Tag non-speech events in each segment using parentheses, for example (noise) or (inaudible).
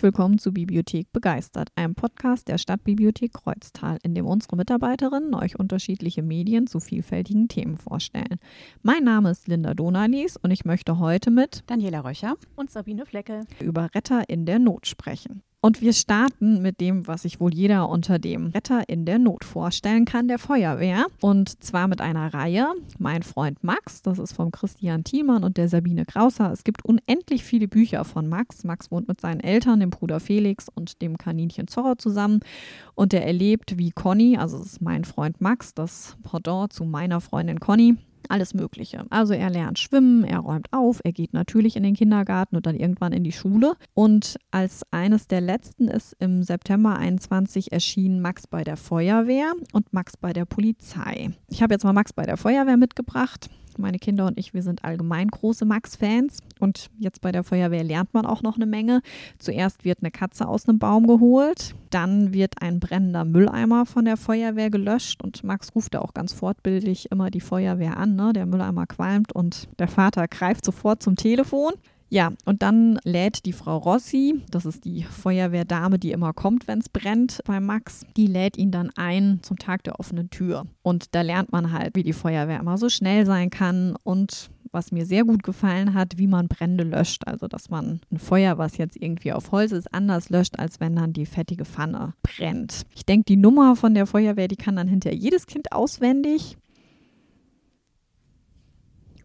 Herzlich willkommen zu Bibliothek Begeistert, einem Podcast der Stadtbibliothek Kreuztal, in dem unsere Mitarbeiterinnen euch unterschiedliche Medien zu vielfältigen Themen vorstellen. Mein Name ist Linda Donalis und ich möchte heute mit Daniela Röcher und Sabine Flecke über Retter in der Not sprechen. Und wir starten mit dem, was sich wohl jeder unter dem Retter in der Not vorstellen kann, der Feuerwehr. Und zwar mit einer Reihe. Mein Freund Max, das ist vom Christian Thielmann und der Sabine Krauser. Es gibt unendlich viele Bücher von Max. Max wohnt mit seinen Eltern, dem Bruder Felix und dem Kaninchen Zorro zusammen. Und er erlebt wie Conny, also es ist mein Freund Max, das Pendant zu meiner Freundin Conny, alles Mögliche. Also er lernt schwimmen, er räumt auf, er geht natürlich in den Kindergarten und dann irgendwann in die Schule. Und als eines der letzten ist im September 21 erschienen Max bei der Feuerwehr und Max bei der Polizei. Ich habe jetzt mal Max bei der Feuerwehr mitgebracht. Meine Kinder und ich, wir sind allgemein große Max-Fans. Und jetzt bei der Feuerwehr lernt man auch noch eine Menge. Zuerst wird eine Katze aus einem Baum geholt. Dann wird ein brennender Mülleimer von der Feuerwehr gelöscht. Und Max ruft da auch ganz fortbildlich immer die Feuerwehr an. Ne? Der Mülleimer qualmt und der Vater greift sofort zum Telefon. Ja, und dann lädt die Frau Rossi, das ist die Feuerwehrdame, die immer kommt, wenn es brennt bei Max, die lädt ihn dann ein zum Tag der offenen Tür. Und da lernt man halt, wie die Feuerwehr immer so schnell sein kann und was mir sehr gut gefallen hat, wie man Brände löscht. Also, dass man ein Feuer, was jetzt irgendwie auf Holz ist, anders löscht, als wenn dann die fettige Pfanne brennt. Ich denke, die Nummer von der Feuerwehr, die kann dann hinterher jedes Kind auswendig.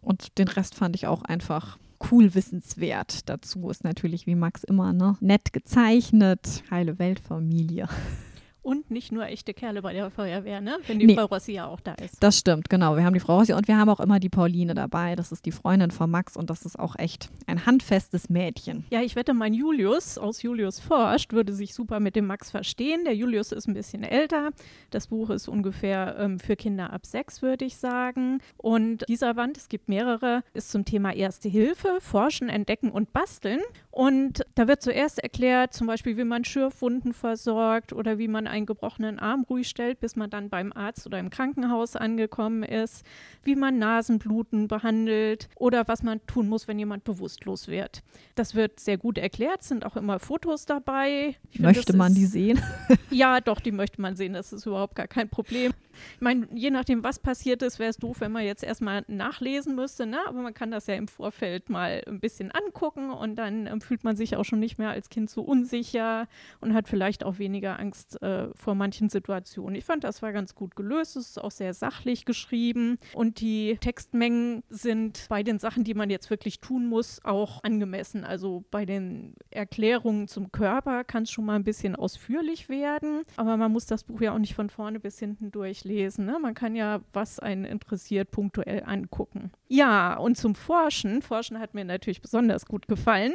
Und den Rest fand ich auch einfach cool wissenswert. Dazu ist natürlich wie Max immer ne, nett gezeichnet, heile Weltfamilie. (laughs) Und nicht nur echte Kerle bei der Feuerwehr, ne? Wenn die nee, Frau Rossi ja auch da ist. Das stimmt, genau. Wir haben die Frau Rossi und wir haben auch immer die Pauline dabei. Das ist die Freundin von Max und das ist auch echt ein handfestes Mädchen. Ja, ich wette, mein Julius aus Julius forscht würde sich super mit dem Max verstehen. Der Julius ist ein bisschen älter. Das Buch ist ungefähr ähm, für Kinder ab sechs, würde ich sagen. Und dieser Band, es gibt mehrere, ist zum Thema Erste Hilfe, Forschen, Entdecken und Basteln. Und da wird zuerst erklärt, zum Beispiel, wie man Schürfwunden versorgt oder wie man einen gebrochenen Arm ruhig stellt, bis man dann beim Arzt oder im Krankenhaus angekommen ist, wie man Nasenbluten behandelt oder was man tun muss, wenn jemand bewusstlos wird. Das wird sehr gut erklärt, sind auch immer Fotos dabei. Find, möchte man ist, die sehen? ja, doch, die möchte man sehen. Das ist überhaupt gar kein Problem. Ich meine, je nachdem, was passiert ist, wäre es doof, wenn man jetzt erstmal nachlesen müsste, ne? aber man kann das ja im Vorfeld mal ein bisschen angucken und dann ähm, fühlt man sich auch schon nicht mehr als Kind so unsicher und hat vielleicht auch weniger Angst äh, vor manchen Situationen. Ich fand, das war ganz gut gelöst. Es ist auch sehr sachlich geschrieben und die Textmengen sind bei den Sachen, die man jetzt wirklich tun muss, auch angemessen. Also bei den Erklärungen zum Körper kann es schon mal ein bisschen ausführlich werden, aber man muss das Buch ja auch nicht von vorne bis hinten durch lesen. Ne? Man kann ja, was einen interessiert, punktuell angucken. Ja, und zum Forschen. Forschen hat mir natürlich besonders gut gefallen.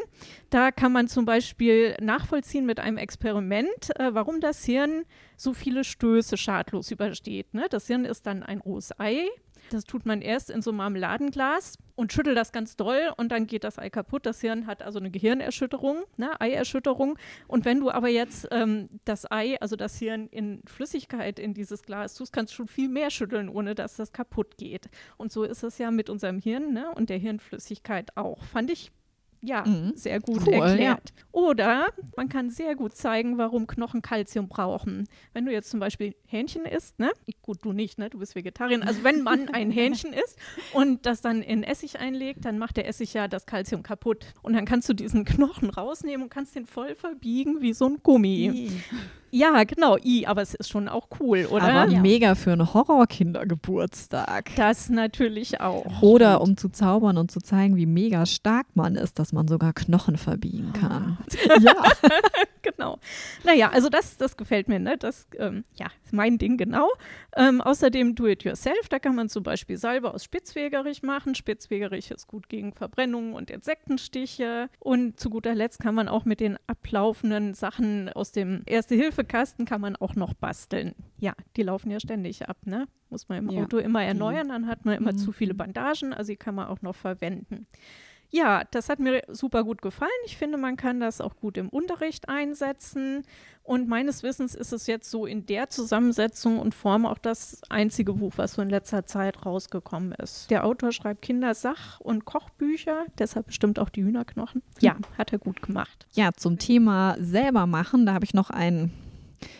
Da kann man zum Beispiel nachvollziehen mit einem Experiment, äh, warum das Hirn so viele Stöße schadlos übersteht. Ne? Das Hirn ist dann ein rohes Ei das tut man erst in so einem Marmeladenglas und schüttelt das ganz doll und dann geht das Ei kaputt. Das Hirn hat also eine Gehirnerschütterung, ne, Eierschütterung. Und wenn du aber jetzt ähm, das Ei, also das Hirn in Flüssigkeit in dieses Glas tust, kannst du schon viel mehr schütteln, ohne dass das kaputt geht. Und so ist es ja mit unserem Hirn ne, und der Hirnflüssigkeit auch. Fand ich ja, mhm. sehr gut cool, erklärt. Ja. Oder man kann sehr gut zeigen, warum Knochen Kalzium brauchen. Wenn du jetzt zum Beispiel Hähnchen isst, ne? Gut, du nicht, ne? Du bist Vegetarier. Also wenn man ein (laughs) Hähnchen isst und das dann in Essig einlegt, dann macht der Essig ja das Kalzium kaputt. Und dann kannst du diesen Knochen rausnehmen und kannst den voll verbiegen wie so ein Gummi. Ja, genau, I, aber es ist schon auch cool, oder? Aber ja. mega für einen Horrorkindergeburtstag. Das natürlich auch. Oder um zu zaubern und zu zeigen, wie mega stark man ist, dass man sogar Knochen verbiegen kann. (laughs) ja, genau. Naja, also das, das gefällt mir, ne? Das ähm, ja, ist mein Ding, genau. Ähm, außerdem Do-it-yourself, da kann man zum Beispiel Salbe aus Spitzwegerich machen. Spitzwegerich ist gut gegen Verbrennungen und Insektenstiche. Und zu guter Letzt kann man auch mit den ablaufenden Sachen aus dem Erste-Hilfe-Kasten kann man auch noch basteln. Ja, die laufen ja ständig ab, ne? Muss man im ja. Auto immer erneuern, dann hat man immer mhm. zu viele Bandagen, also die kann man auch noch verwenden. Ja, das hat mir super gut gefallen. Ich finde, man kann das auch gut im Unterricht einsetzen. Und meines Wissens ist es jetzt so in der Zusammensetzung und Form auch das einzige Buch, was so in letzter Zeit rausgekommen ist. Der Autor schreibt Kindersach- und Kochbücher, deshalb bestimmt auch die Hühnerknochen. Ja, hat er gut gemacht. Ja, zum Thema selber machen, da habe ich noch einen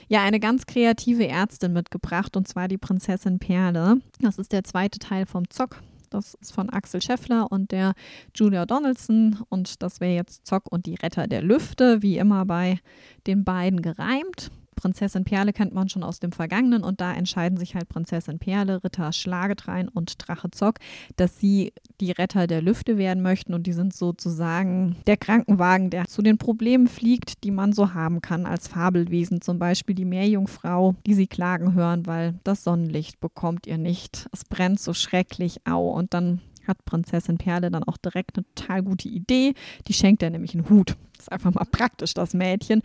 ja, eine ganz kreative Ärztin mitgebracht und zwar die Prinzessin Perle. Das ist der zweite Teil vom Zock. Das ist von Axel Scheffler und der Julia Donaldson. Und das wäre jetzt Zock und die Retter der Lüfte, wie immer bei den beiden gereimt. Prinzessin Perle kennt man schon aus dem Vergangenen und da entscheiden sich halt Prinzessin Perle, Ritter Schlagetrein und Drache Zock, dass sie die Retter der Lüfte werden möchten und die sind sozusagen der Krankenwagen, der zu den Problemen fliegt, die man so haben kann als Fabelwesen. Zum Beispiel die Meerjungfrau, die sie klagen hören, weil das Sonnenlicht bekommt ihr nicht. Es brennt so schrecklich, au. Und dann hat Prinzessin Perle dann auch direkt eine total gute Idee. Die schenkt er nämlich einen Hut. Das ist einfach mal praktisch, das Mädchen.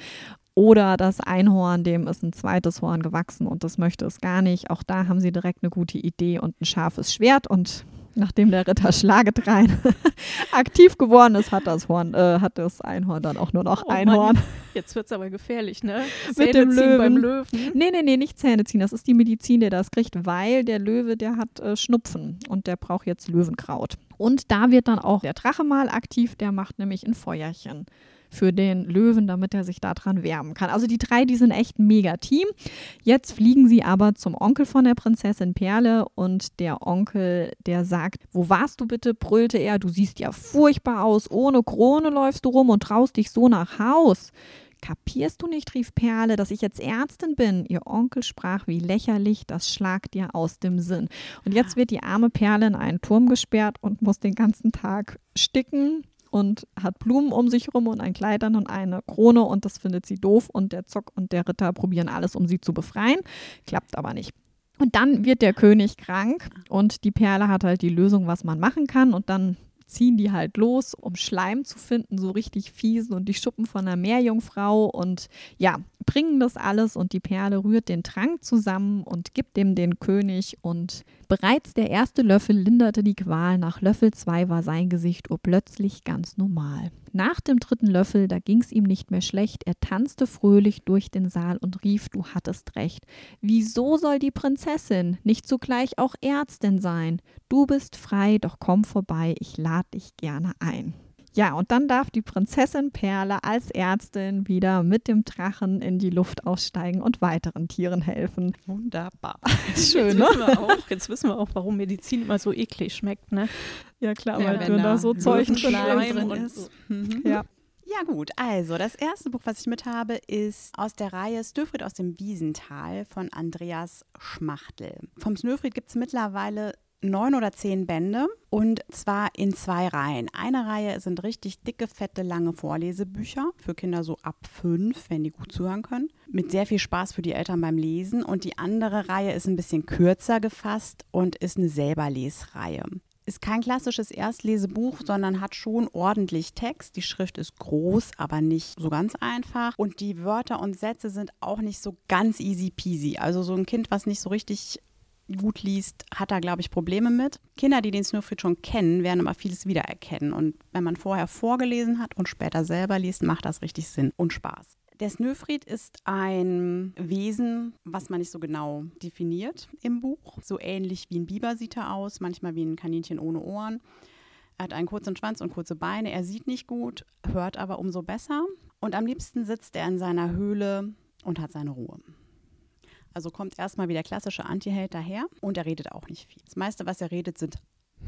Oder das Einhorn, dem ist ein zweites Horn gewachsen und das möchte es gar nicht. Auch da haben sie direkt eine gute Idee und ein scharfes Schwert. Und nachdem der Ritter Schlagetrein (laughs) aktiv geworden ist, hat das, Horn, äh, hat das Einhorn dann auch nur noch oh ein Horn. Jetzt wird es aber gefährlich, ne? (laughs) Mit dem Löwen. beim Löwen. Nee, nee, nee, nicht Zähne ziehen. Das ist die Medizin, der das kriegt, weil der Löwe, der hat äh, Schnupfen und der braucht jetzt Löwenkraut. Und da wird dann auch der Drache mal aktiv, der macht nämlich ein Feuerchen für den Löwen, damit er sich daran wärmen kann. Also die drei, die sind echt ein mega Team. Jetzt fliegen sie aber zum Onkel von der Prinzessin Perle und der Onkel, der sagt, wo warst du bitte? brüllte er, du siehst ja furchtbar aus, ohne Krone läufst du rum und traust dich so nach Haus. Kapierst du nicht, rief Perle, dass ich jetzt Ärztin bin? Ihr Onkel sprach, wie lächerlich, das schlagt dir aus dem Sinn. Und jetzt wird die arme Perle in einen Turm gesperrt und muss den ganzen Tag sticken, und hat Blumen um sich rum und ein Kleid an und eine Krone und das findet sie doof und der Zock und der Ritter probieren alles, um sie zu befreien. Klappt aber nicht. Und dann wird der König krank und die Perle hat halt die Lösung, was man machen kann und dann ziehen die halt los, um Schleim zu finden, so richtig fiesen und die Schuppen von einer Meerjungfrau und ja, bringen das alles und die Perle rührt den Trank zusammen und gibt dem den König und bereits der erste Löffel linderte die Qual, nach Löffel zwei war sein Gesicht urplötzlich ganz normal. Nach dem dritten Löffel, da ging's ihm nicht mehr schlecht, er tanzte fröhlich durch den Saal und rief, du hattest recht. Wieso soll die Prinzessin nicht zugleich auch Ärztin sein? Du bist frei, doch komm vorbei, ich lad dich gerne ein. Ja, und dann darf die Prinzessin Perle als Ärztin wieder mit dem Drachen in die Luft aussteigen und weiteren Tieren helfen. Wunderbar. (laughs) Schön, jetzt ne? Wissen wir auch, jetzt wissen wir auch, warum Medizin immer so eklig schmeckt, ne? Ja, klar, ja, weil wenn da so Zeug drin ist. Mhm. Ja. Ja gut, also das erste Buch, was ich mit habe, ist aus der Reihe Snöfried aus dem Wiesental von Andreas Schmachtel. Vom Snöfried gibt es mittlerweile neun oder zehn Bände und zwar in zwei Reihen. Eine Reihe sind richtig dicke, fette, lange Vorlesebücher für Kinder so ab fünf, wenn die gut zuhören können, mit sehr viel Spaß für die Eltern beim Lesen. Und die andere Reihe ist ein bisschen kürzer gefasst und ist eine Selberlesreihe. Ist kein klassisches Erstlesebuch, sondern hat schon ordentlich Text. Die Schrift ist groß, aber nicht so ganz einfach. Und die Wörter und Sätze sind auch nicht so ganz easy peasy. Also so ein Kind, was nicht so richtig gut liest, hat da, glaube ich, Probleme mit. Kinder, die den Snowfried schon kennen, werden aber vieles wiedererkennen. Und wenn man vorher vorgelesen hat und später selber liest, macht das richtig Sinn und Spaß. Der Snöfried ist ein Wesen, was man nicht so genau definiert im Buch. So ähnlich wie ein Biber sieht er aus, manchmal wie ein Kaninchen ohne Ohren. Er hat einen kurzen Schwanz und kurze Beine. Er sieht nicht gut, hört aber umso besser. Und am liebsten sitzt er in seiner Höhle und hat seine Ruhe. Also kommt erstmal wie der klassische Anti-Held daher und er redet auch nicht viel. Das meiste, was er redet, sind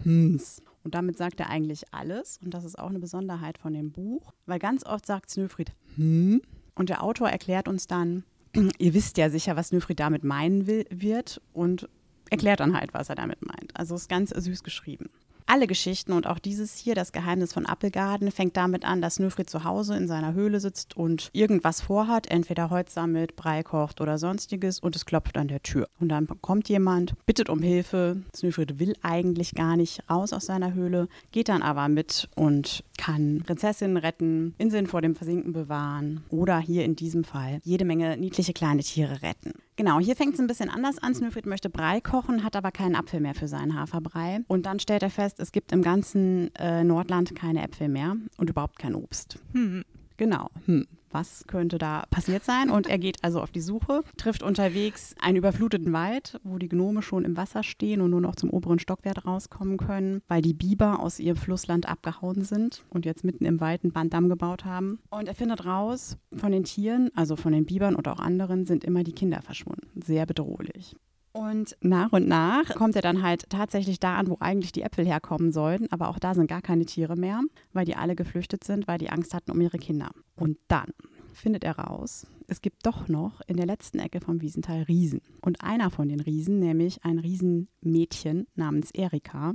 Hms. Und damit sagt er eigentlich alles. Und das ist auch eine Besonderheit von dem Buch, weil ganz oft sagt Snöfried hm. Und der Autor erklärt uns dann, (clears throat) ihr wisst ja sicher, was Snöfried damit meinen will, wird und erklärt dann halt, was er damit meint. Also ist ganz süß geschrieben. Alle Geschichten und auch dieses hier, das Geheimnis von Appelgarten, fängt damit an, dass Nöfried zu Hause in seiner Höhle sitzt und irgendwas vorhat, entweder Holz sammelt, Brei kocht oder sonstiges und es klopft an der Tür. Und dann kommt jemand, bittet um Hilfe. Snöfried will eigentlich gar nicht raus aus seiner Höhle, geht dann aber mit und kann Prinzessinnen retten, Inseln vor dem Versinken bewahren oder hier in diesem Fall jede Menge niedliche kleine Tiere retten. Genau, hier fängt es ein bisschen anders an. Snöfried möchte Brei kochen, hat aber keinen Apfel mehr für seinen Haferbrei. Und dann stellt er fest, es gibt im ganzen äh, Nordland keine Äpfel mehr und überhaupt kein Obst. Hm. Genau. Hm was könnte da passiert sein. Und er geht also auf die Suche, trifft unterwegs einen überfluteten Wald, wo die Gnome schon im Wasser stehen und nur noch zum oberen Stockwerk rauskommen können, weil die Biber aus ihrem Flussland abgehauen sind und jetzt mitten im Wald einen Banddamm gebaut haben. Und er findet raus, von den Tieren, also von den Bibern und auch anderen, sind immer die Kinder verschwunden. Sehr bedrohlich. Und nach und nach kommt er dann halt tatsächlich da an, wo eigentlich die Äpfel herkommen sollten. Aber auch da sind gar keine Tiere mehr, weil die alle geflüchtet sind, weil die Angst hatten um ihre Kinder. Und dann findet er raus, es gibt doch noch in der letzten Ecke vom Wiesental Riesen. Und einer von den Riesen, nämlich ein Riesenmädchen namens Erika,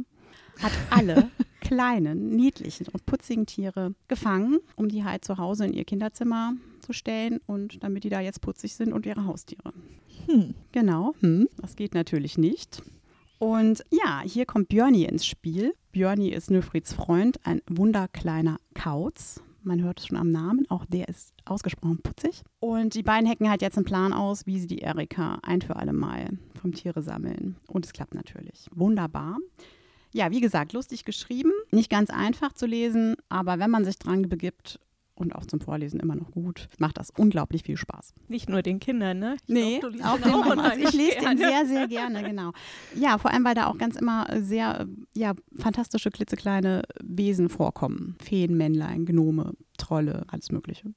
hat alle (laughs) kleinen, niedlichen und putzigen Tiere gefangen, um die halt zu Hause in ihr Kinderzimmer zu stellen und damit die da jetzt putzig sind und ihre Haustiere. Hm. Genau, hm. das geht natürlich nicht. Und ja, hier kommt Björni ins Spiel. Björni ist Nöfrieds Freund, ein wunderkleiner Kauz. Man hört es schon am Namen, auch der ist ausgesprochen putzig. Und die beiden hacken halt jetzt einen Plan aus, wie sie die Erika ein für alle Mal vom Tiere sammeln. Und es klappt natürlich. Wunderbar. Ja, wie gesagt, lustig geschrieben, nicht ganz einfach zu lesen, aber wenn man sich dran begibt und auch zum Vorlesen immer noch gut. Macht das unglaublich viel Spaß. Nicht nur den Kindern, ne? Ich nee, glaub, auch den auch also Ich lese den sehr, sehr gerne, genau. Ja, vor allem, weil da auch ganz immer sehr ja, fantastische, klitzekleine Wesen vorkommen. Feen, Männlein, Gnome, Trolle, alles Mögliche.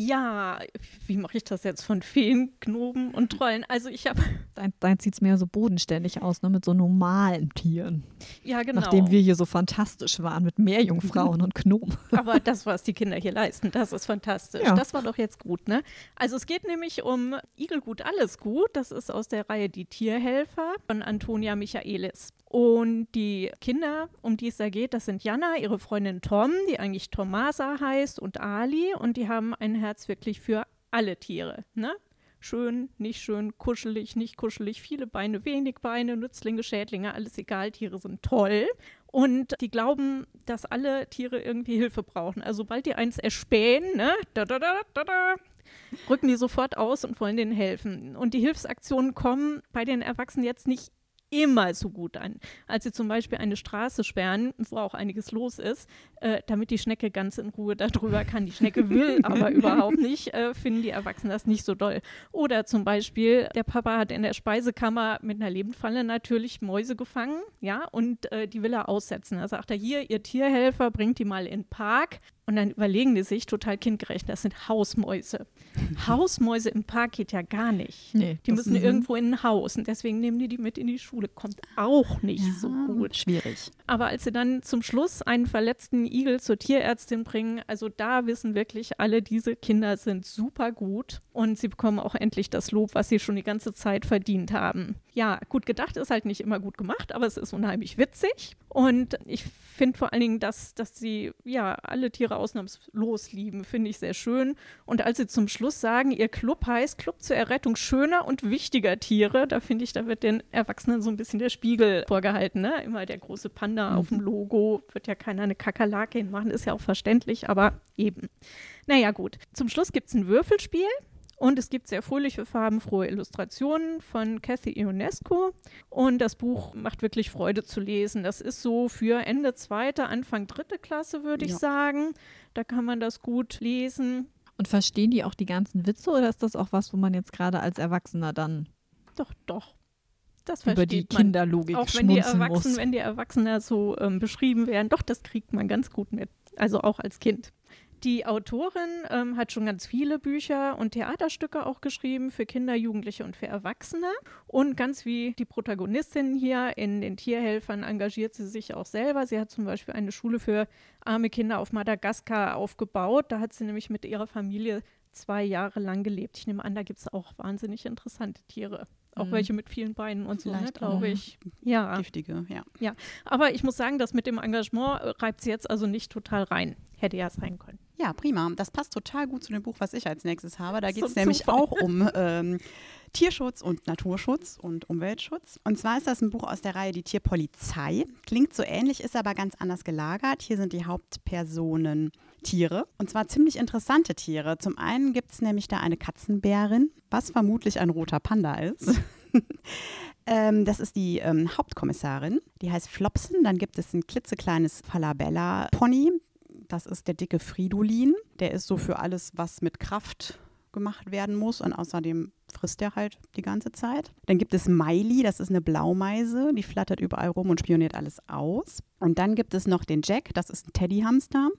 Ja, wie mache ich das jetzt von Feen, Gnomen und Trollen? Also ich habe. (laughs) Dein, dein sieht es mehr so bodenständig aus, ne? mit so normalen Tieren. Ja, genau. Nachdem wir hier so fantastisch waren mit Meerjungfrauen (laughs) und Gnomen. Aber das, was die Kinder hier leisten, das ist fantastisch. Ja. Das war doch jetzt gut, ne? Also es geht nämlich um Igelgut, alles gut. Das ist aus der Reihe Die Tierhelfer von Antonia Michaelis. Und die Kinder, um die es da geht, das sind Jana, ihre Freundin Tom, die eigentlich Tomasa heißt, und Ali. Und die haben ein Herz wirklich für alle Tiere. Ne? Schön, nicht schön, kuschelig, nicht kuschelig, viele Beine, wenig Beine, Nützlinge, Schädlinge, alles egal, Tiere sind toll. Und die glauben, dass alle Tiere irgendwie Hilfe brauchen. Also sobald die eins erspähen, ne, da, da, da, da, da, rücken die sofort aus und wollen denen helfen. Und die Hilfsaktionen kommen bei den Erwachsenen jetzt nicht immer so gut an. Als sie zum Beispiel eine Straße sperren, wo auch einiges los ist, äh, damit die Schnecke ganz in Ruhe darüber kann. Die Schnecke will (laughs) aber überhaupt nicht, äh, finden die Erwachsenen das nicht so doll. Oder zum Beispiel, der Papa hat in der Speisekammer mit einer Lebendfalle natürlich Mäuse gefangen, ja, und äh, die will er aussetzen. Da sagt er, hier, ihr Tierhelfer, bringt die mal in den Park. Und dann überlegen die sich total kindgerecht, das sind Hausmäuse. Hausmäuse im Park geht ja gar nicht. Nee, die müssen irgendwo in ein Haus und deswegen nehmen die die mit in die Schule. Kommt auch nicht ja, so gut. Schwierig. Aber als sie dann zum Schluss einen verletzten Igel zur Tierärztin bringen, also da wissen wirklich alle, diese Kinder sind super gut und sie bekommen auch endlich das Lob, was sie schon die ganze Zeit verdient haben. Ja, gut gedacht ist halt nicht immer gut gemacht, aber es ist unheimlich witzig und ich finde vor allen Dingen, dass, dass sie ja alle Tiere ausnahmslos lieben, finde ich sehr schön. Und als sie zum Schluss sagen, ihr Club heißt Club zur Errettung schöner und wichtiger Tiere, da finde ich, da wird den Erwachsenen so ein bisschen der Spiegel vorgehalten. Ne? Immer der große Panda mhm. auf dem Logo, wird ja keiner eine Kakerlake hinmachen, ist ja auch verständlich, aber eben. Naja, gut. Zum Schluss gibt es ein Würfelspiel. Und es gibt sehr fröhliche, farbenfrohe Illustrationen von Cathy Ionesco. Und das Buch macht wirklich Freude zu lesen. Das ist so für Ende zweite, Anfang dritte Klasse, würde ich ja. sagen. Da kann man das gut lesen. Und verstehen die auch die ganzen Witze oder ist das auch was, wo man jetzt gerade als Erwachsener dann doch, doch. Das über die Kinderlogik Auch wenn die Erwachsenen, muss. wenn die Erwachsenen so ähm, beschrieben werden, doch, das kriegt man ganz gut mit. Also auch als Kind. Die Autorin ähm, hat schon ganz viele Bücher und Theaterstücke auch geschrieben für Kinder, Jugendliche und für Erwachsene. Und ganz wie die Protagonistin hier in den Tierhelfern engagiert sie sich auch selber. Sie hat zum Beispiel eine Schule für arme Kinder auf Madagaskar aufgebaut. Da hat sie nämlich mit ihrer Familie zwei Jahre lang gelebt. Ich nehme an, da gibt es auch wahnsinnig interessante Tiere. Auch mhm. welche mit vielen Beinen und so, ne, glaube ich. Ja. Giftige, ja. Ja, aber ich muss sagen, das mit dem Engagement reibt sie jetzt also nicht total rein. Hätte ja sein können. Ja, prima. Das passt total gut zu dem Buch, was ich als nächstes habe. Da geht es nämlich Zufall. auch um ähm, Tierschutz und Naturschutz und Umweltschutz. Und zwar ist das ein Buch aus der Reihe Die Tierpolizei. Klingt so ähnlich, ist aber ganz anders gelagert. Hier sind die Hauptpersonen Tiere. Und zwar ziemlich interessante Tiere. Zum einen gibt es nämlich da eine Katzenbärin, was vermutlich ein roter Panda ist. (laughs) ähm, das ist die ähm, Hauptkommissarin. Die heißt Flopsen. Dann gibt es ein klitzekleines Falabella-Pony. Das ist der dicke Fridolin. Der ist so für alles, was mit Kraft gemacht werden muss und außerdem frisst er halt die ganze Zeit. Dann gibt es Miley, das ist eine Blaumeise, die flattert überall rum und spioniert alles aus. Und dann gibt es noch den Jack, das ist ein Teddyhamster.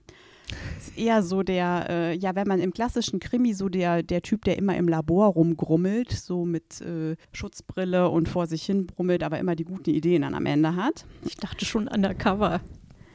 Ist eher so der, äh, ja, wenn man im klassischen Krimi so der, der Typ, der immer im Labor rumgrummelt, so mit äh, Schutzbrille und vor sich hin brummelt, aber immer die guten Ideen dann am Ende hat. Ich dachte schon undercover.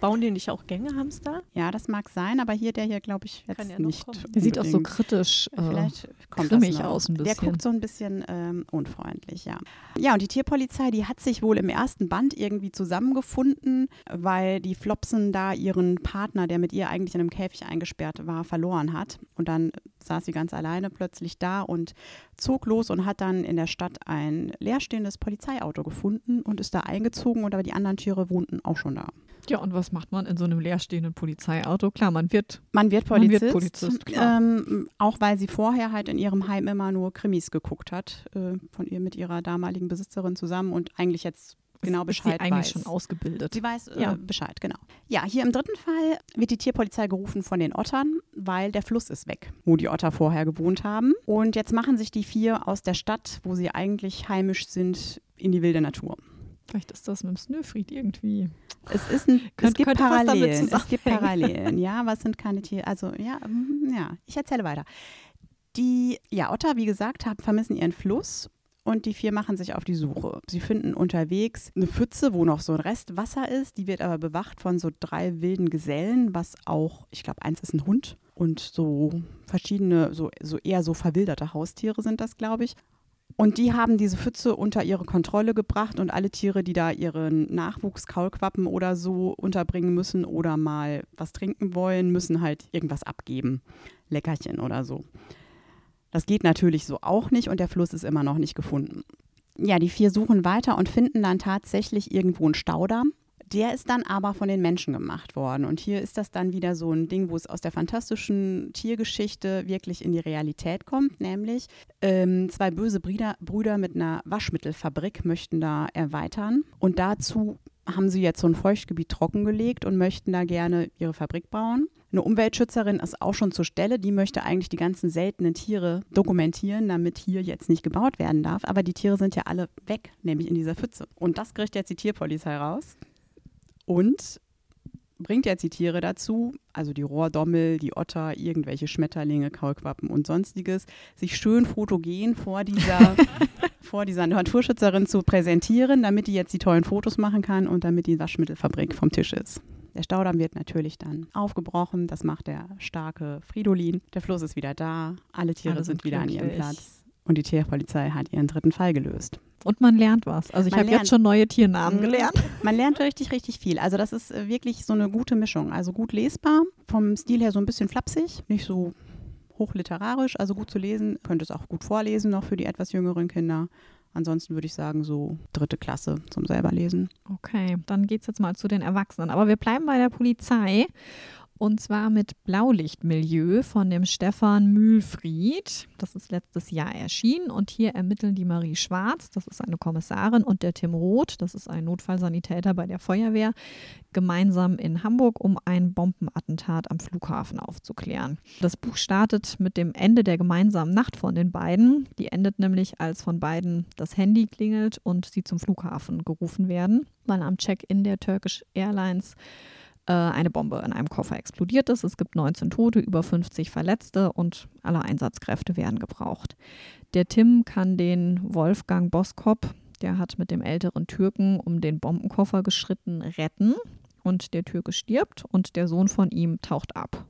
Bauen die nicht auch Gängehamster? Ja, das mag sein, aber hier der hier, glaube ich, jetzt ja nicht. Der sieht auch so kritisch äh, Vielleicht kommt grimmig aus ein bisschen. Der guckt so ein bisschen ähm, unfreundlich, ja. Ja, und die Tierpolizei, die hat sich wohl im ersten Band irgendwie zusammengefunden, weil die Flopsen da ihren Partner, der mit ihr eigentlich in einem Käfig eingesperrt war, verloren hat. Und dann saß sie ganz alleine plötzlich da und zog los und hat dann in der Stadt ein leerstehendes Polizeiauto gefunden und ist da eingezogen und aber die anderen Tiere wohnten auch schon da. Ja, und was macht man in so einem leerstehenden Polizeiauto? Klar, man wird, man wird Polizist. Man wird Polizist ähm, auch weil sie vorher halt in ihrem Heim immer nur Krimis geguckt hat, äh, von ihr mit ihrer damaligen Besitzerin zusammen und eigentlich jetzt genau Bescheid ist sie eigentlich weiß. schon ausgebildet. Sie weiß äh, ja. Bescheid, genau. Ja, hier im dritten Fall wird die Tierpolizei gerufen von den Ottern, weil der Fluss ist weg, wo die Otter vorher gewohnt haben. Und jetzt machen sich die vier aus der Stadt, wo sie eigentlich heimisch sind, in die wilde Natur. Vielleicht ist das mit dem Snöfried irgendwie. Es, ist ein, Könnt, es gibt Parallelen. Es gibt Parallelen, ja, was sind keine Tiere? Also, ja, mm, ja, ich erzähle weiter. Die ja, Otter, wie gesagt, haben, vermissen ihren Fluss und die vier machen sich auf die Suche. Sie finden unterwegs eine Pfütze, wo noch so ein Rest Wasser ist. Die wird aber bewacht von so drei wilden Gesellen, was auch, ich glaube, eins ist ein Hund und so verschiedene, so, so eher so verwilderte Haustiere sind das, glaube ich. Und die haben diese Pfütze unter ihre Kontrolle gebracht und alle Tiere, die da ihren Nachwuchs, Kaulquappen oder so unterbringen müssen oder mal was trinken wollen, müssen halt irgendwas abgeben. Leckerchen oder so. Das geht natürlich so auch nicht und der Fluss ist immer noch nicht gefunden. Ja, die vier suchen weiter und finden dann tatsächlich irgendwo einen Staudamm der ist dann aber von den Menschen gemacht worden. Und hier ist das dann wieder so ein Ding, wo es aus der fantastischen Tiergeschichte wirklich in die Realität kommt. Nämlich ähm, zwei böse Brüder, Brüder mit einer Waschmittelfabrik möchten da erweitern. Und dazu haben sie jetzt so ein Feuchtgebiet trockengelegt und möchten da gerne ihre Fabrik bauen. Eine Umweltschützerin ist auch schon zur Stelle, die möchte eigentlich die ganzen seltenen Tiere dokumentieren, damit hier jetzt nicht gebaut werden darf. Aber die Tiere sind ja alle weg, nämlich in dieser Pfütze. Und das kriegt jetzt die Tierpolizei raus und bringt jetzt die Tiere dazu, also die Rohrdommel, die Otter, irgendwelche Schmetterlinge, Kaulquappen und sonstiges, sich schön fotogen vor dieser, (laughs) vor dieser Naturschützerin zu präsentieren, damit die jetzt die tollen Fotos machen kann und damit die Waschmittelfabrik vom Tisch ist. Der Staudamm wird natürlich dann aufgebrochen, das macht der starke Fridolin. Der Fluss ist wieder da, alle Tiere alle sind, sind wieder an ihrem Platz und die Tierpolizei hat ihren dritten Fall gelöst. Und man lernt was. Also ich habe jetzt schon neue Tiernamen mhm. gelernt. (laughs) Man lernt richtig, richtig viel. Also das ist äh, wirklich so eine gute Mischung. Also gut lesbar, vom Stil her so ein bisschen flapsig, nicht so hochliterarisch, also gut zu lesen. Könnte es auch gut vorlesen noch für die etwas jüngeren Kinder. Ansonsten würde ich sagen, so dritte Klasse zum selber lesen. Okay, dann geht es jetzt mal zu den Erwachsenen. Aber wir bleiben bei der Polizei und zwar mit Blaulichtmilieu von dem Stefan Mühlfried. Das ist letztes Jahr erschienen. Und hier ermitteln die Marie Schwarz, das ist eine Kommissarin, und der Tim Roth, das ist ein Notfallsanitäter bei der Feuerwehr, gemeinsam in Hamburg, um ein Bombenattentat am Flughafen aufzuklären. Das Buch startet mit dem Ende der gemeinsamen Nacht von den beiden. Die endet nämlich, als von beiden das Handy klingelt und sie zum Flughafen gerufen werden, weil am Check-in der Turkish Airlines eine Bombe in einem Koffer explodiert ist. Es gibt 19 Tote, über 50 Verletzte und alle Einsatzkräfte werden gebraucht. Der Tim kann den Wolfgang Boskop, der hat mit dem älteren Türken um den Bombenkoffer geschritten, retten und der Türke stirbt und der Sohn von ihm taucht ab.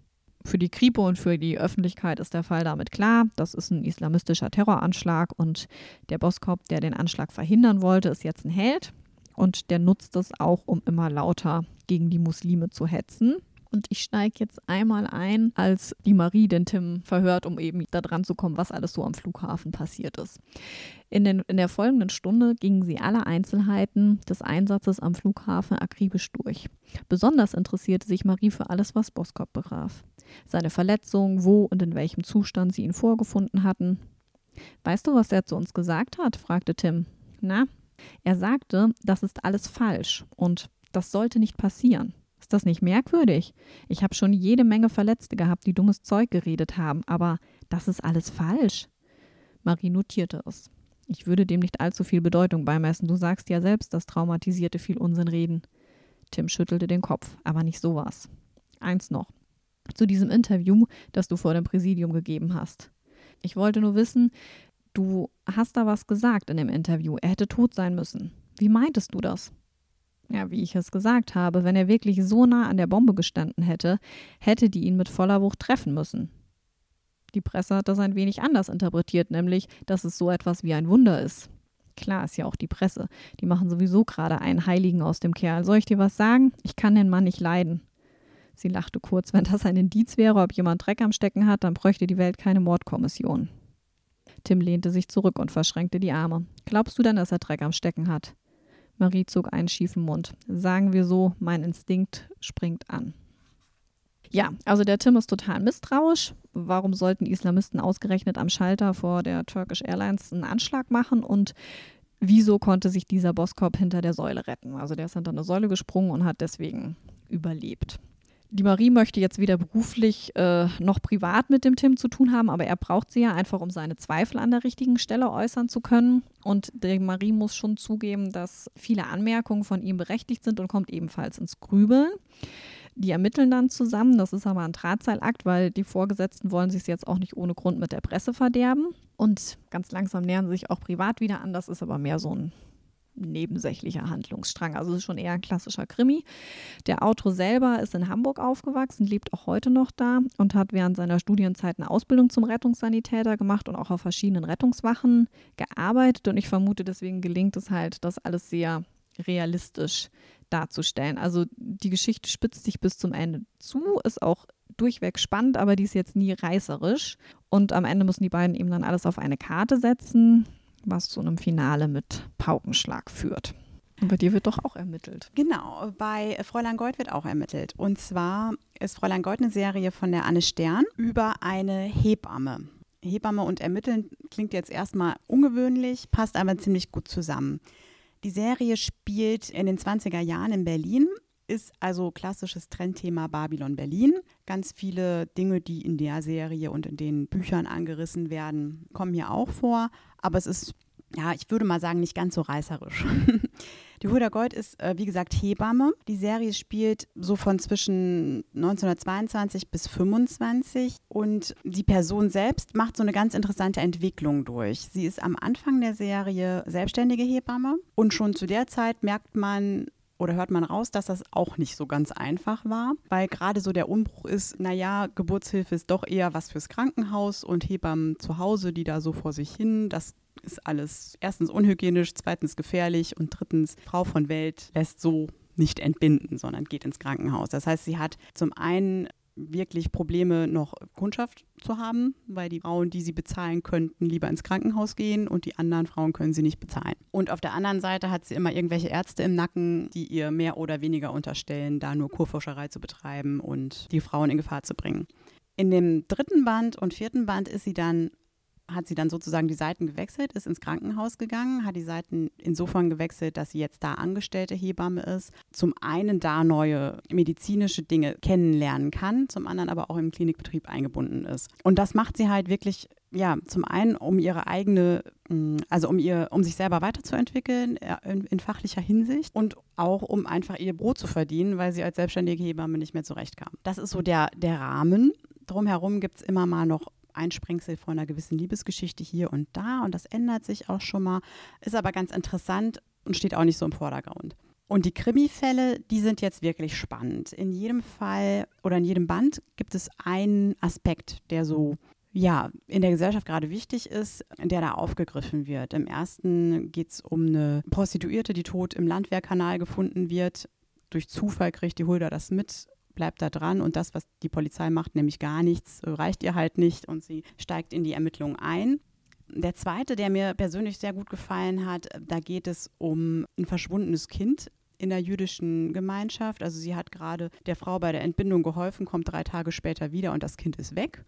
Für die Kripo und für die Öffentlichkeit ist der Fall damit klar. Das ist ein islamistischer Terroranschlag und der Boskop, der den Anschlag verhindern wollte, ist jetzt ein Held und der nutzt es auch, um immer lauter gegen die Muslime zu hetzen. Und ich steige jetzt einmal ein, als die Marie den Tim verhört, um eben da dran zu kommen, was alles so am Flughafen passiert ist. In, den, in der folgenden Stunde gingen sie alle Einzelheiten des Einsatzes am Flughafen akribisch durch. Besonders interessierte sich Marie für alles, was Boskop betraf. Seine Verletzung, wo und in welchem Zustand sie ihn vorgefunden hatten. Weißt du, was er zu uns gesagt hat? fragte Tim. Na? Er sagte, das ist alles falsch und das sollte nicht passieren. Ist das nicht merkwürdig? Ich habe schon jede Menge Verletzte gehabt, die dummes Zeug geredet haben, aber das ist alles falsch. Marie notierte es. Ich würde dem nicht allzu viel Bedeutung beimessen. Du sagst ja selbst, dass Traumatisierte viel Unsinn reden. Tim schüttelte den Kopf, aber nicht sowas. Eins noch. Zu diesem Interview, das du vor dem Präsidium gegeben hast. Ich wollte nur wissen, du hast da was gesagt in dem Interview. Er hätte tot sein müssen. Wie meintest du das? Ja, wie ich es gesagt habe, wenn er wirklich so nah an der Bombe gestanden hätte, hätte die ihn mit voller Wucht treffen müssen. Die Presse hat das ein wenig anders interpretiert, nämlich, dass es so etwas wie ein Wunder ist. Klar ist ja auch die Presse. Die machen sowieso gerade einen Heiligen aus dem Kerl. Soll ich dir was sagen? Ich kann den Mann nicht leiden. Sie lachte kurz. Wenn das ein Indiz wäre, ob jemand Dreck am Stecken hat, dann bräuchte die Welt keine Mordkommission. Tim lehnte sich zurück und verschränkte die Arme. Glaubst du denn, dass er Dreck am Stecken hat? Marie zog einen schiefen Mund. Sagen wir so, mein Instinkt springt an. Ja, also der Tim ist total misstrauisch. Warum sollten Islamisten ausgerechnet am Schalter vor der Turkish Airlines einen Anschlag machen? Und wieso konnte sich dieser Boskop hinter der Säule retten? Also der ist hinter eine Säule gesprungen und hat deswegen überlebt die Marie möchte jetzt weder beruflich äh, noch privat mit dem Tim zu tun haben, aber er braucht sie ja einfach, um seine Zweifel an der richtigen Stelle äußern zu können. Und die Marie muss schon zugeben, dass viele Anmerkungen von ihm berechtigt sind und kommt ebenfalls ins Grübeln. Die ermitteln dann zusammen. Das ist aber ein Drahtseilakt, weil die Vorgesetzten wollen sich jetzt auch nicht ohne Grund mit der Presse verderben. Und ganz langsam nähern sie sich auch privat wieder an. Das ist aber mehr so ein nebensächlicher Handlungsstrang. Also es ist schon eher ein klassischer Krimi. Der Autor selber ist in Hamburg aufgewachsen, lebt auch heute noch da und hat während seiner Studienzeit eine Ausbildung zum Rettungssanitäter gemacht und auch auf verschiedenen Rettungswachen gearbeitet. Und ich vermute, deswegen gelingt es halt, das alles sehr realistisch darzustellen. Also die Geschichte spitzt sich bis zum Ende zu, ist auch durchweg spannend, aber die ist jetzt nie reißerisch. Und am Ende müssen die beiden eben dann alles auf eine Karte setzen was zu einem Finale mit Paukenschlag führt. Und bei dir wird doch auch ermittelt. Genau, bei Fräulein Gold wird auch ermittelt. Und zwar ist Fräulein Gold eine Serie von der Anne Stern über eine Hebamme. Hebamme und Ermitteln klingt jetzt erstmal ungewöhnlich, passt aber ziemlich gut zusammen. Die Serie spielt in den 20er Jahren in Berlin, ist also klassisches Trendthema Babylon Berlin. Ganz viele Dinge, die in der Serie und in den Büchern angerissen werden, kommen hier auch vor aber es ist, ja, ich würde mal sagen, nicht ganz so reißerisch. (laughs) Die Hulda Gold ist, äh, wie gesagt, Hebamme. Die Serie spielt so von zwischen 1922 bis 25 und die Person selbst macht so eine ganz interessante Entwicklung durch. Sie ist am Anfang der Serie selbstständige Hebamme und schon zu der Zeit merkt man, oder hört man raus, dass das auch nicht so ganz einfach war, weil gerade so der Umbruch ist, naja, Geburtshilfe ist doch eher was fürs Krankenhaus und Hebammen zu Hause, die da so vor sich hin, das ist alles erstens unhygienisch, zweitens gefährlich und drittens, Frau von Welt lässt so nicht entbinden, sondern geht ins Krankenhaus. Das heißt, sie hat zum einen wirklich Probleme, noch Kundschaft zu haben, weil die Frauen, die sie bezahlen könnten, lieber ins Krankenhaus gehen und die anderen Frauen können sie nicht bezahlen. Und auf der anderen Seite hat sie immer irgendwelche Ärzte im Nacken, die ihr mehr oder weniger unterstellen, da nur Kurforscherei zu betreiben und die Frauen in Gefahr zu bringen. In dem dritten Band und vierten Band ist sie dann hat sie dann sozusagen die Seiten gewechselt, ist ins Krankenhaus gegangen, hat die Seiten insofern gewechselt, dass sie jetzt da angestellte Hebamme ist. Zum einen da neue medizinische Dinge kennenlernen kann, zum anderen aber auch im Klinikbetrieb eingebunden ist. Und das macht sie halt wirklich ja, zum einen, um ihre eigene, mm, also um ihr, um sich selber weiterzuentwickeln in, in, fachlicher Hinsicht und auch um einfach ihr Brot zu verdienen, weil sie als selbstständige Hebamme nicht mehr zurechtkam. Das ist so der, der Rahmen. Drumherum gibt es immer mal noch Einsprengsel von einer gewissen Liebesgeschichte hier und da und das ändert sich auch schon mal, ist aber ganz interessant und steht auch nicht so im Vordergrund. Und die Krimi-Fälle, die sind jetzt wirklich spannend. In jedem Fall oder in jedem Band gibt es einen Aspekt, der so ja, in der Gesellschaft gerade wichtig ist, der da aufgegriffen wird. Im ersten geht es um eine Prostituierte, die tot im Landwehrkanal gefunden wird. Durch Zufall kriegt die Hulda das mit bleibt da dran und das, was die Polizei macht, nämlich gar nichts, äh, reicht ihr halt nicht und sie steigt in die Ermittlungen ein. Der zweite, der mir persönlich sehr gut gefallen hat, da geht es um ein verschwundenes Kind in der jüdischen Gemeinschaft. Also sie hat gerade der Frau bei der Entbindung geholfen, kommt drei Tage später wieder und das Kind ist weg.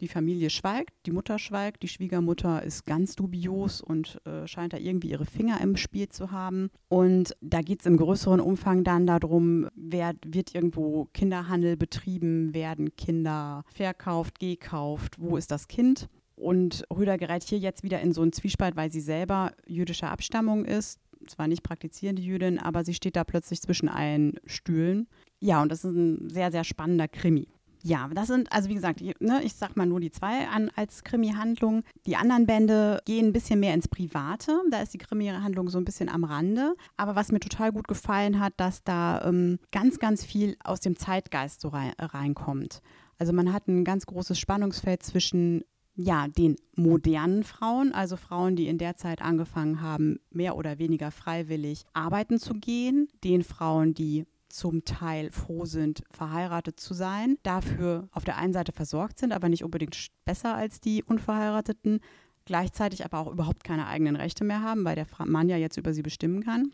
Die Familie schweigt, die Mutter schweigt, die Schwiegermutter ist ganz dubios und äh, scheint da irgendwie ihre Finger im Spiel zu haben. Und da geht es im größeren Umfang dann darum, wer, wird irgendwo Kinderhandel betrieben, werden Kinder verkauft, gekauft, wo ist das Kind? Und Rüder gerät hier jetzt wieder in so einen Zwiespalt, weil sie selber jüdischer Abstammung ist. Zwar nicht praktizierende Jüdin, aber sie steht da plötzlich zwischen allen Stühlen. Ja, und das ist ein sehr, sehr spannender Krimi. Ja, das sind, also wie gesagt, ich, ne, ich sag mal nur die zwei an, als Krimi-Handlung. Die anderen Bände gehen ein bisschen mehr ins Private. Da ist die Krimi-Handlung so ein bisschen am Rande. Aber was mir total gut gefallen hat, dass da ähm, ganz, ganz viel aus dem Zeitgeist so rein, reinkommt. Also man hat ein ganz großes Spannungsfeld zwischen ja, den modernen Frauen, also Frauen, die in der Zeit angefangen haben, mehr oder weniger freiwillig arbeiten zu gehen, den Frauen, die zum Teil froh sind, verheiratet zu sein, dafür auf der einen Seite versorgt sind, aber nicht unbedingt besser als die Unverheirateten, gleichzeitig aber auch überhaupt keine eigenen Rechte mehr haben, weil der Mann ja jetzt über sie bestimmen kann.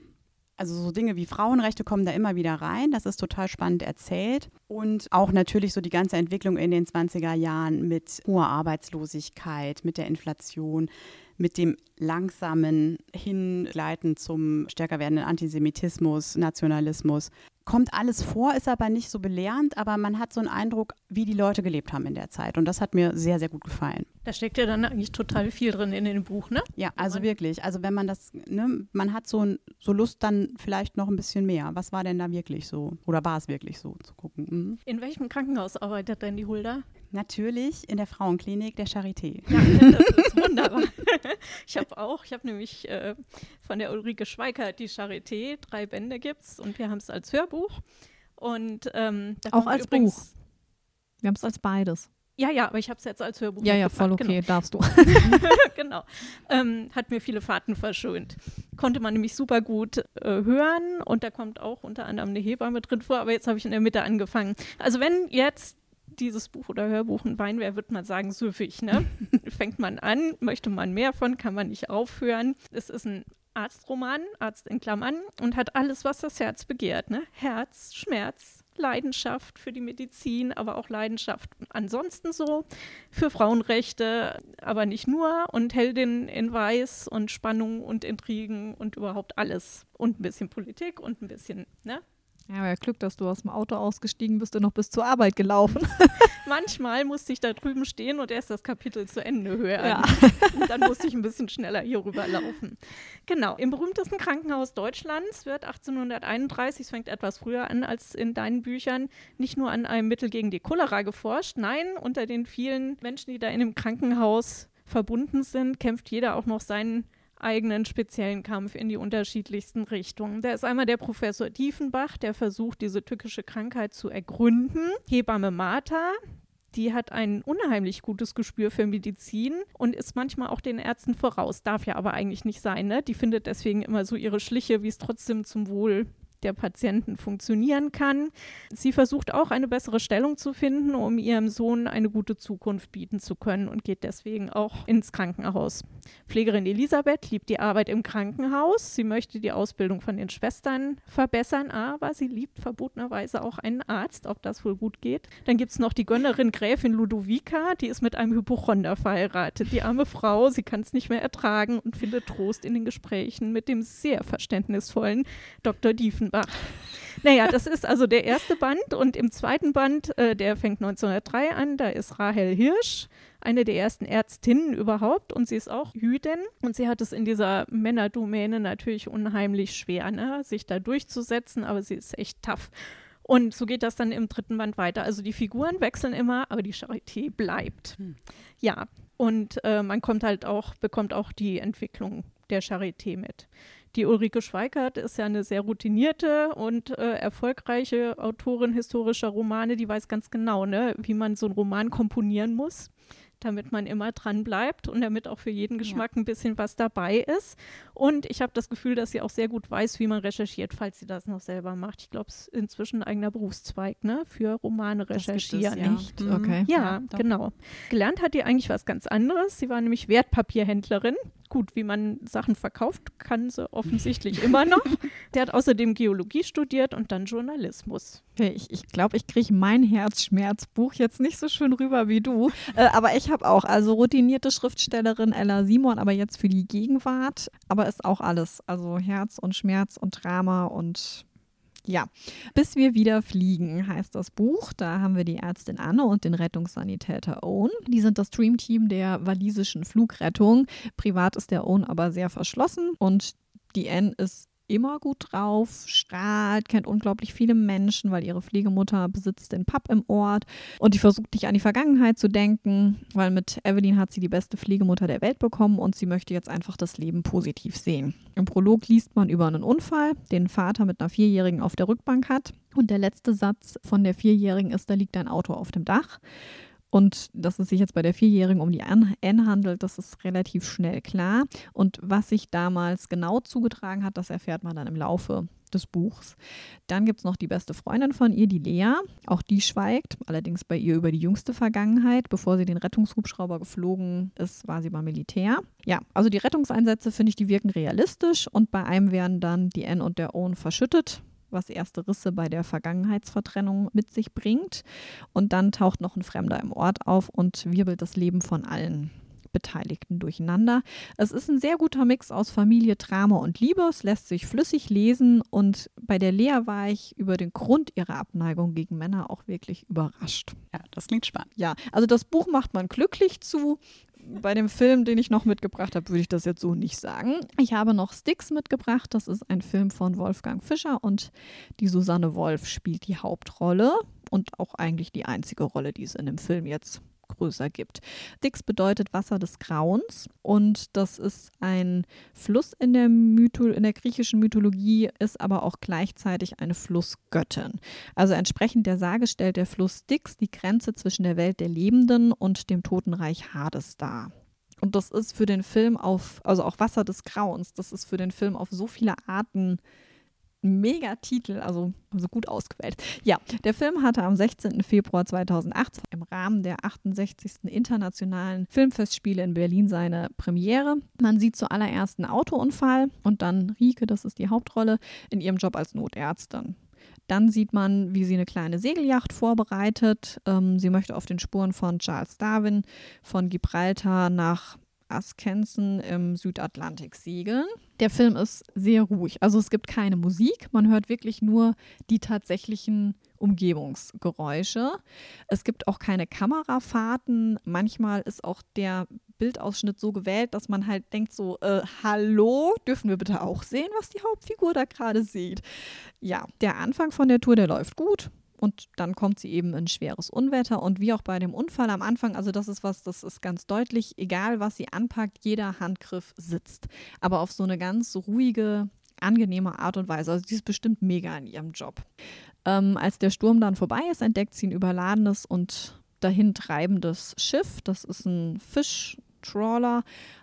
Also so Dinge wie Frauenrechte kommen da immer wieder rein. Das ist total spannend erzählt. Und auch natürlich so die ganze Entwicklung in den 20er Jahren mit hoher Arbeitslosigkeit, mit der Inflation, mit dem langsamen Hingleiten zum stärker werdenden Antisemitismus, Nationalismus. Kommt alles vor, ist aber nicht so belehrend, aber man hat so einen Eindruck, wie die Leute gelebt haben in der Zeit. Und das hat mir sehr, sehr gut gefallen. Da steckt ja dann eigentlich total viel drin in dem Buch, ne? Ja, also wirklich. Also wenn man das, ne, man hat so, so Lust dann vielleicht noch ein bisschen mehr. Was war denn da wirklich so? Oder war es wirklich so zu gucken? Mhm. In welchem Krankenhaus arbeitet denn die Hulda? Natürlich in der Frauenklinik der Charité. (laughs) Ja, das ist wunderbar. ich habe auch, ich habe nämlich äh, von der Ulrike Schweikert die Charité, drei Bände gibt es und wir haben es als Hörbuch. Und ähm, auch als übrigens, Buch. Wir haben es als beides. Ja, ja, aber ich habe es jetzt als Hörbuch. Ja, ja, voll okay, genau. darfst du. (laughs) (laughs) genau. Ähm, hat mir viele Fahrten verschönt. Konnte man nämlich super gut äh, hören und da kommt auch unter anderem eine Hebamme drin vor, aber jetzt habe ich in der Mitte angefangen. Also wenn jetzt dieses Buch oder Hörbuch ein Wein wäre, würde man sagen, süffig. Ne? (laughs) Fängt man an, möchte man mehr von, kann man nicht aufhören. Es ist ein Arztroman, Arzt in Klammern, und hat alles, was das Herz begehrt. Ne? Herz, Schmerz, Leidenschaft für die Medizin, aber auch Leidenschaft ansonsten so für Frauenrechte, aber nicht nur und Heldin in Weiß und Spannung und Intrigen und überhaupt alles und ein bisschen Politik und ein bisschen, ne? Ja, aber ja Glück, dass du aus dem Auto ausgestiegen bist und noch bis zur Arbeit gelaufen. (laughs) Manchmal musste ich da drüben stehen und erst das Kapitel zu Ende hören. Ja. (laughs) Und dann musste ich ein bisschen schneller hier rüberlaufen. Genau, im berühmtesten Krankenhaus Deutschlands wird 1831, es fängt etwas früher an als in deinen Büchern, nicht nur an einem Mittel gegen die Cholera geforscht. Nein, unter den vielen Menschen, die da in dem Krankenhaus verbunden sind, kämpft jeder auch noch seinen eigenen speziellen Kampf in die unterschiedlichsten Richtungen. Da ist einmal der Professor Diefenbach, der versucht, diese tückische Krankheit zu ergründen. Hebamme Martha, die hat ein unheimlich gutes Gespür für Medizin und ist manchmal auch den Ärzten voraus. Darf ja aber eigentlich nicht sein, ne? Die findet deswegen immer so ihre Schliche, wie es trotzdem zum Wohl der Patienten funktionieren kann. Sie versucht auch eine bessere Stellung zu finden, um ihrem Sohn eine gute Zukunft bieten zu können und geht deswegen auch ins Krankenhaus. Pflegerin Elisabeth liebt die Arbeit im Krankenhaus. Sie möchte die Ausbildung von den Schwestern verbessern, aber sie liebt verbotenerweise auch einen Arzt, ob das wohl gut geht. Dann gibt es noch die Gönnerin Gräfin Ludovica, die ist mit einem Hypochonder verheiratet. Die arme Frau, sie kann es nicht mehr ertragen und findet Trost in den Gesprächen mit dem sehr verständnisvollen Dr. Diefenbach Offenbach. Naja, das ist also der erste Band und im zweiten Band, äh, der fängt 1903 an, da ist Rahel Hirsch, eine der ersten Ärztinnen überhaupt und sie ist auch Jüdin und sie hat es in dieser Männerdomäne natürlich unheimlich schwer, ne, sich da durchzusetzen, aber sie ist echt tough. Und so geht das dann im dritten Band weiter. Also die Figuren wechseln immer, aber die Charité bleibt. Hm. Ja, und äh, man kommt halt auch, bekommt auch die Entwicklung der Charité mit. Die Ulrike Schweikert ist ja eine sehr routinierte und äh, erfolgreiche Autorin historischer Romane, die weiß ganz genau, ne, wie man so einen Roman komponieren muss. damit man immer dran bleibt und damit auch für jeden Geschmack ja. ein bisschen was dabei ist. Und ich habe das Gefühl, dass sie auch sehr gut weiß, wie man recherchiert, falls sie das noch selber macht. Ich glaube, es ist inzwischen ein eigener Berufszweig, ne? Für Romane recherchieren. Ja. Mhm. Okay. Ja, ja genau. Gelernt hat die eigentlich was ganz anderes. Sie war nämlich Wertpapierhändlerin gut, wie man Sachen verkauft, kann sie offensichtlich immer noch. (laughs) Der hat außerdem Geologie studiert und dann Journalismus. Okay, ich glaube, ich, glaub, ich kriege mein Herzschmerzbuch jetzt nicht so schön rüber wie du. Äh, aber ich habe auch, also routinierte Schriftstellerin Ella Simon, aber jetzt für die Gegenwart. Aber ist auch alles. Also Herz und Schmerz und Drama und ja, bis wir wieder fliegen heißt das Buch. Da haben wir die Ärztin Anne und den Rettungssanitäter Owen. Die sind das Dreamteam der walisischen Flugrettung. Privat ist der Owen aber sehr verschlossen und die Anne ist immer gut drauf, strahlt, kennt unglaublich viele Menschen, weil ihre Pflegemutter besitzt den Pub im Ort und die versucht nicht an die Vergangenheit zu denken, weil mit Evelyn hat sie die beste Pflegemutter der Welt bekommen und sie möchte jetzt einfach das Leben positiv sehen. Im Prolog liest man über einen Unfall, den Vater mit einer Vierjährigen auf der Rückbank hat und der letzte Satz von der Vierjährigen ist, da liegt ein Auto auf dem Dach. Und dass es sich jetzt bei der Vierjährigen um die N handelt, das ist relativ schnell klar. Und was sich damals genau zugetragen hat, das erfährt man dann im Laufe des Buchs. Dann gibt es noch die beste Freundin von ihr, die Lea. Auch die schweigt, allerdings bei ihr über die jüngste Vergangenheit. Bevor sie den Rettungshubschrauber geflogen ist, war sie beim Militär. Ja, also die Rettungseinsätze finde ich, die wirken realistisch und bei einem werden dann die N und der Owen verschüttet was erste Risse bei der Vergangenheitsvertrennung mit sich bringt. Und dann taucht noch ein Fremder im Ort auf und wirbelt das Leben von allen Beteiligten durcheinander. Es ist ein sehr guter Mix aus Familie, Drama und Liebe. Es lässt sich flüssig lesen und bei der Lea war ich über den Grund ihrer Abneigung gegen Männer auch wirklich überrascht. Ja, das klingt spannend. Ja, also das Buch macht man glücklich zu bei dem Film, den ich noch mitgebracht habe, würde ich das jetzt so nicht sagen. Ich habe noch Sticks mitgebracht. Das ist ein Film von Wolfgang Fischer und die Susanne Wolf spielt die Hauptrolle und auch eigentlich die einzige Rolle, die es in dem Film jetzt größer gibt. Dix bedeutet Wasser des Grauens und das ist ein Fluss in der, Mytho in der griechischen Mythologie, ist aber auch gleichzeitig eine Flussgöttin. Also entsprechend der Sage stellt der Fluss Dix die Grenze zwischen der Welt der Lebenden und dem Totenreich Hades dar. Und das ist für den Film auf, also auch Wasser des Grauens, das ist für den Film auf so viele Arten mega Titel, also, also gut ausgewählt. Ja, der Film hatte am 16. Februar 2008 im Rahmen der 68. Internationalen Filmfestspiele in Berlin seine Premiere. Man sieht zuallererst einen Autounfall und dann Rike, das ist die Hauptrolle, in ihrem Job als Notärztin. Dann sieht man, wie sie eine kleine Segelyacht vorbereitet. Ähm, sie möchte auf den Spuren von Charles Darwin von Gibraltar nach Askensen im Südatlantik segeln. Der Film ist sehr ruhig. Also es gibt keine Musik, man hört wirklich nur die tatsächlichen Umgebungsgeräusche. Es gibt auch keine Kamerafahrten. Manchmal ist auch der Bildausschnitt so gewählt, dass man halt denkt so, äh, hallo, dürfen wir bitte auch sehen, was die Hauptfigur da gerade sieht. Ja, der Anfang von der Tour, der läuft gut und dann kommt sie eben in schweres Unwetter und wie auch bei dem Unfall am Anfang, also das ist was, das ist ganz deutlich, egal was sie anpackt, jeder Handgriff sitzt, aber auf so eine ganz ruhige, angenehme Art und Weise. Also die ist bestimmt mega in ihrem Job. Ähm, als der Sturm dann vorbei ist, entdeckt sie ein überladenes und dahin treibendes Schiff. Das ist ein Fischtrawler,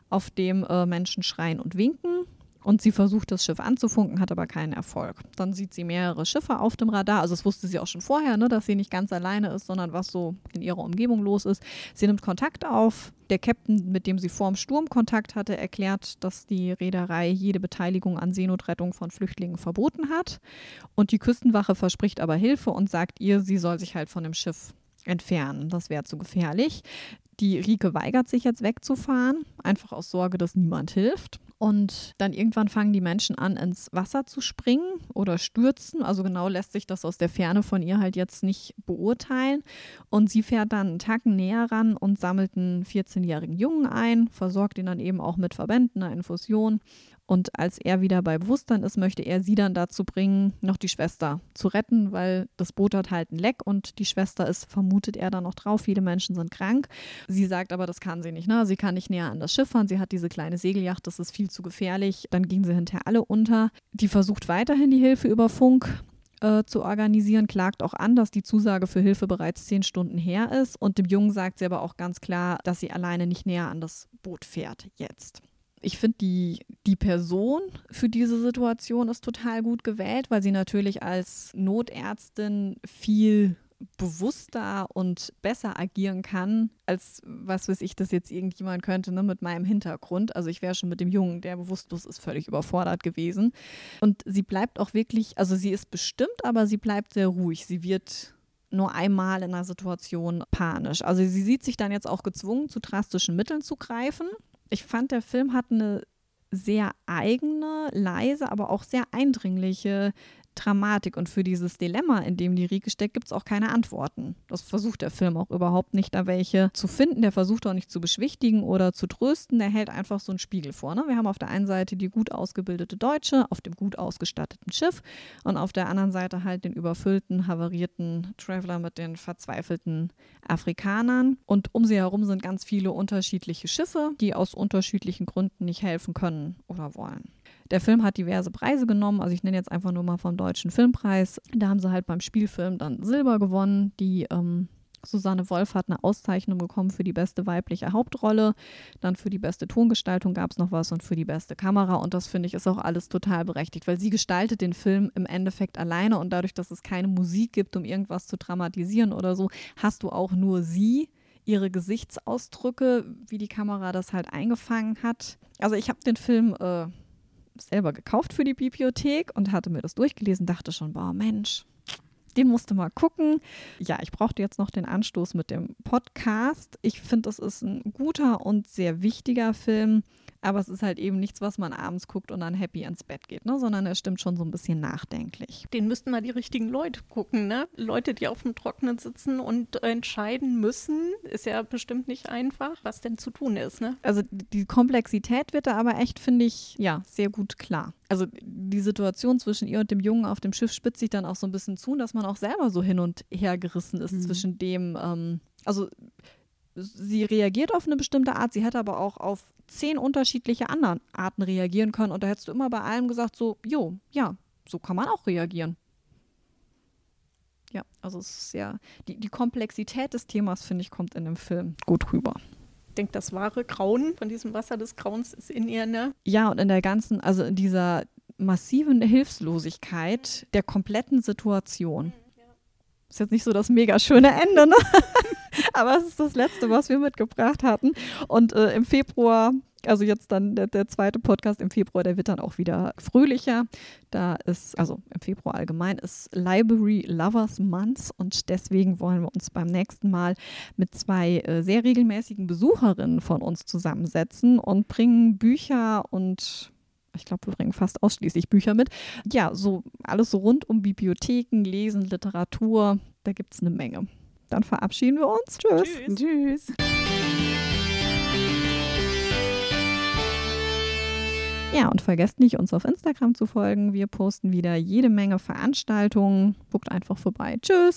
auf dem äh, Menschen schreien und winken. Und sie versucht, das Schiff anzufunken, hat aber keinen Erfolg. Dann sieht sie mehrere Schiffe auf dem Radar. Also, das wusste sie auch schon vorher, ne, dass sie nicht ganz alleine ist, sondern was so in ihrer Umgebung los ist. Sie nimmt Kontakt auf. Der Captain, mit dem sie vorm Sturm Kontakt hatte, erklärt, dass die Reederei jede Beteiligung an Seenotrettung von Flüchtlingen verboten hat. Und die Küstenwache verspricht aber Hilfe und sagt ihr, sie soll sich halt von dem Schiff entfernen. Das wäre zu gefährlich. Die Rike weigert sich jetzt wegzufahren, einfach aus Sorge, dass niemand hilft. Und dann irgendwann fangen die Menschen an, ins Wasser zu springen oder stürzen. Also genau lässt sich das aus der Ferne von ihr halt jetzt nicht beurteilen. Und sie fährt dann einen Tacken näher ran und sammelt einen 14-jährigen Jungen ein, versorgt ihn dann eben auch mit Verbänden, einer Infusion und als er wieder bei Bewusstsein ist, möchte er sie dann dazu bringen, noch die Schwester zu retten, weil das Boot hat halt ein Leck und die Schwester ist, vermutet er dann noch drauf. Viele Menschen sind krank. Sie sagt aber, das kann sie nicht. Ne? Sie kann nicht näher an das Schiff fahren. Sie hat diese kleine Segelyacht, das ist viel zu gefährlich. Dann gehen sie hinterher alle unter. Die versucht weiterhin die Hilfe über Funk äh, zu organisieren, klagt auch an, dass die Zusage für Hilfe bereits zehn Stunden her ist. Und dem Jungen sagt sie aber auch ganz klar, dass sie alleine nicht näher an das Boot fährt jetzt. Ich finde, die, die Person für diese Situation ist total gut gewählt, weil sie natürlich als Notärztin viel bewusster und besser agieren kann, als was weiß ich, das jetzt irgendjemand könnte, ne, mit meinem Hintergrund. Also ich wäre schon mit dem Jungen, der bewusstlos ist, völlig überfordert gewesen. Und sie bleibt auch wirklich, also sie ist bestimmt, aber sie bleibt sehr ruhig. Sie wird nur einmal in einer Situation panisch. Also sie sieht sich dann jetzt auch gezwungen, zu drastischen Mitteln zu greifen. Ich fand, der Film hat eine sehr eigene, leise, aber auch sehr eindringliche Dramatik und für dieses Dilemma, in dem die Rike steckt, gibt es auch keine Antworten. Das versucht der Film auch überhaupt nicht, da welche zu finden. Der versucht auch nicht zu beschwichtigen oder zu trösten. Der hält einfach so einen Spiegel vor. Ne? Wir haben auf der einen Seite die gut ausgebildete Deutsche auf dem gut ausgestatteten Schiff und auf der anderen Seite halt den überfüllten, havarierten Traveler mit den verzweifelten Afrikanern. Und um sie herum sind ganz viele unterschiedliche Schiffe, die aus unterschiedlichen Gründen nicht helfen können oder wollen. Der Film hat diverse Preise genommen, also ich nenne jetzt einfach nur mal vom Deutschen Filmpreis. Da haben sie halt beim Spielfilm dann Silber gewonnen. Die ähm, Susanne Wolf hat eine Auszeichnung bekommen für die beste weibliche Hauptrolle. Dann für die beste Tongestaltung gab es noch was und für die beste Kamera. Und das finde ich ist auch alles total berechtigt, weil sie gestaltet den Film im Endeffekt alleine und dadurch, dass es keine Musik gibt, um irgendwas zu dramatisieren oder so, hast du auch nur sie ihre Gesichtsausdrücke, wie die Kamera das halt eingefangen hat. Also ich habe den Film äh, selber gekauft für die Bibliothek und hatte mir das durchgelesen, dachte schon, boah, Mensch, den musste mal gucken. Ja, ich brauchte jetzt noch den Anstoß mit dem Podcast. Ich finde, das ist ein guter und sehr wichtiger Film. Aber es ist halt eben nichts, was man abends guckt und dann happy ins Bett geht, ne? sondern er stimmt schon so ein bisschen nachdenklich. Den müssten mal die richtigen Leute gucken, ne? Leute, die auf dem Trockenen sitzen und entscheiden müssen, ist ja bestimmt nicht einfach, was denn zu tun ist, ne? Also die Komplexität wird da aber echt, finde ich, ja, sehr gut klar. Also die Situation zwischen ihr und dem Jungen auf dem Schiff spitzt sich dann auch so ein bisschen zu, dass man auch selber so hin und her gerissen ist mhm. zwischen dem, ähm, also sie reagiert auf eine bestimmte Art, sie hätte aber auch auf zehn unterschiedliche anderen Arten reagieren können. Und da hättest du immer bei allem gesagt, so, jo, ja, so kann man auch reagieren. Ja, also es ist ja, die, die Komplexität des Themas, finde ich, kommt in dem Film gut rüber. Ich denke, das wahre Grauen von diesem Wasser des Grauens ist in ihr, ne? Ja, und in der ganzen, also in dieser massiven Hilflosigkeit der kompletten Situation. Mhm, ist jetzt nicht so das mega schöne Ende, ne? (laughs) (laughs) Aber es ist das Letzte, was wir mitgebracht hatten. Und äh, im Februar, also jetzt dann der, der, zweite Podcast im Februar, der wird dann auch wieder fröhlicher. Da ist, also im Februar allgemein, ist Library Lovers Month und deswegen wollen wir uns beim nächsten Mal mit zwei äh, sehr regelmäßigen Besucherinnen von uns zusammensetzen und bringen Bücher und ich glaube, wir bringen fast ausschließlich Bücher mit. Ja, so alles so rund um Bibliotheken, Lesen, Literatur, da gibt es eine Menge. Dann verabschieden wir uns. Tschüss. Tschüss. Tschüss. Ja, und vergesst nicht, uns auf Instagram zu folgen. Wir posten wieder jede Menge Veranstaltungen. Guckt einfach vorbei. Tschüss.